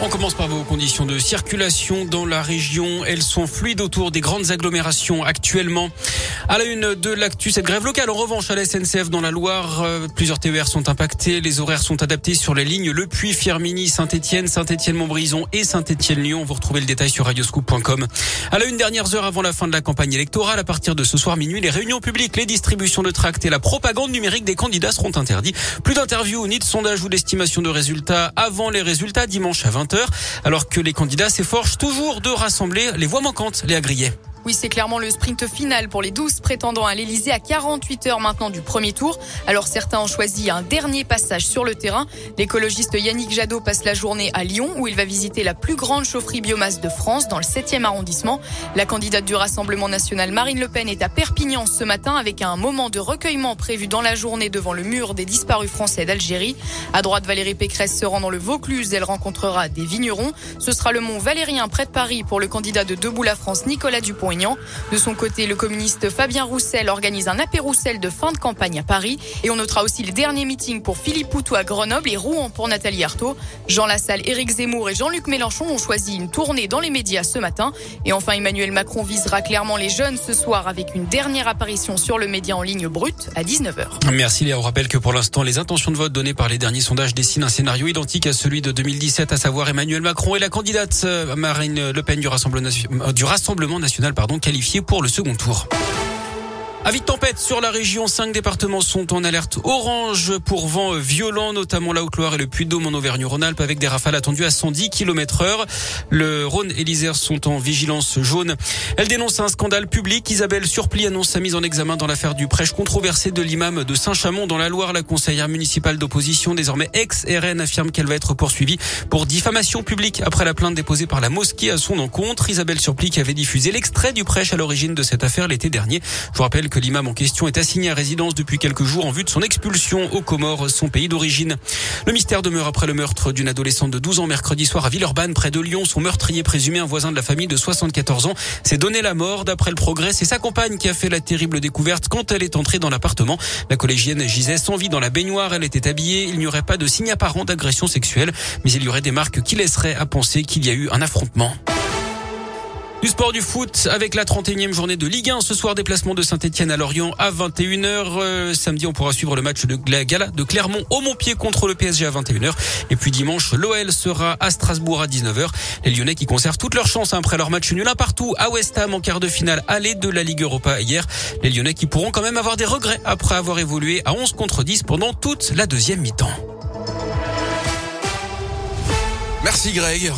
On commence par vos conditions de circulation dans la région. Elles sont fluides autour des grandes agglomérations actuellement. À la une de l'actu, cette grève locale. En revanche, à la SNCF dans la Loire, euh, plusieurs TER sont impactés. Les horaires sont adaptés sur les lignes Le Puy, Firmini, Saint-Etienne, Saint-Etienne-Montbrison et Saint-Etienne-Lyon. Vous retrouvez le détail sur radioscoop.com. À la une dernière heure avant la fin de la campagne électorale, à partir de ce soir minuit, les réunions publiques, les distributions de tracts et la propagande numérique des candidats seront interdits. Plus d'interviews, ni de sondages ou d'estimation de résultats avant les résultats dimanche à 20 alors que les candidats s'efforcent toujours de rassembler les voix manquantes, les agriers. Oui, c'est clairement le sprint final pour les 12 prétendants à l'Elysée à 48 heures maintenant du premier tour. Alors certains ont choisi un dernier passage sur le terrain. L'écologiste Yannick Jadot passe la journée à Lyon où il va visiter la plus grande chaufferie biomasse de France dans le 7e arrondissement. La candidate du Rassemblement national Marine Le Pen est à Perpignan ce matin avec un moment de recueillement prévu dans la journée devant le mur des disparus français d'Algérie. À droite, Valérie Pécresse se rend dans le Vaucluse. Elle rencontrera des vignerons. Ce sera le mont Valérien près de Paris pour le candidat de Debout la France Nicolas Dupont de son côté, le communiste Fabien Roussel organise un apéro Roussel de fin de campagne à Paris. Et on notera aussi le dernier meeting pour Philippe Poutou à Grenoble et Rouen pour Nathalie Arthaud. Jean Lassalle, Éric Zemmour et Jean-Luc Mélenchon ont choisi une tournée dans les médias ce matin. Et enfin, Emmanuel Macron visera clairement les jeunes ce soir avec une dernière apparition sur le média en ligne brut à 19h. Merci Léa. On rappelle que pour l'instant, les intentions de vote données par les derniers sondages dessinent un scénario identique à celui de 2017, à savoir Emmanuel Macron et la candidate euh, Marine Le Pen du Rassemblement, euh, du Rassemblement national pardon, qualifié pour le second tour. Avis de tempête sur la région. Cinq départements sont en alerte orange pour vent violent, notamment la Haute-Loire et le Puy-de-Dôme en Auvergne-Rhône-Alpes avec des rafales attendues à 110 km heure. Le Rhône et l'Isère sont en vigilance jaune. Elle dénonce un scandale public. Isabelle Surpli annonce sa mise en examen dans l'affaire du prêche controversé de l'imam de Saint-Chamond dans la Loire. La conseillère municipale d'opposition, désormais ex-RN, affirme qu'elle va être poursuivie pour diffamation publique après la plainte déposée par la mosquée à son encontre. Isabelle Surpli qui avait diffusé l'extrait du prêche à l'origine de cette affaire l'été dernier. Je vous que l'imam en question est assigné à résidence depuis quelques jours en vue de son expulsion aux Comores, son pays d'origine. Le mystère demeure après le meurtre d'une adolescente de 12 ans mercredi soir à Villeurbanne, près de Lyon. Son meurtrier présumé, un voisin de la famille de 74 ans, s'est donné la mort. D'après le progrès, c'est sa compagne qui a fait la terrible découverte quand elle est entrée dans l'appartement. La collégienne gisait sans vie dans la baignoire. Elle était habillée. Il n'y aurait pas de signe apparent d'agression sexuelle, mais il y aurait des marques qui laisseraient à penser qu'il y a eu un affrontement. Du sport du foot avec la 31e journée de Ligue 1. Ce soir, déplacement de Saint-Etienne à Lorient à 21h. Euh, samedi, on pourra suivre le match de la Gala de Clermont au Montpied contre le PSG à 21h. Et puis dimanche, l'OL sera à Strasbourg à 19h. Les Lyonnais qui conservent toutes leurs chances après leur match nul un partout à West Ham en quart de finale aller de la Ligue Europa hier. Les Lyonnais qui pourront quand même avoir des regrets après avoir évolué à 11 contre 10 pendant toute la deuxième mi-temps. Merci Greg.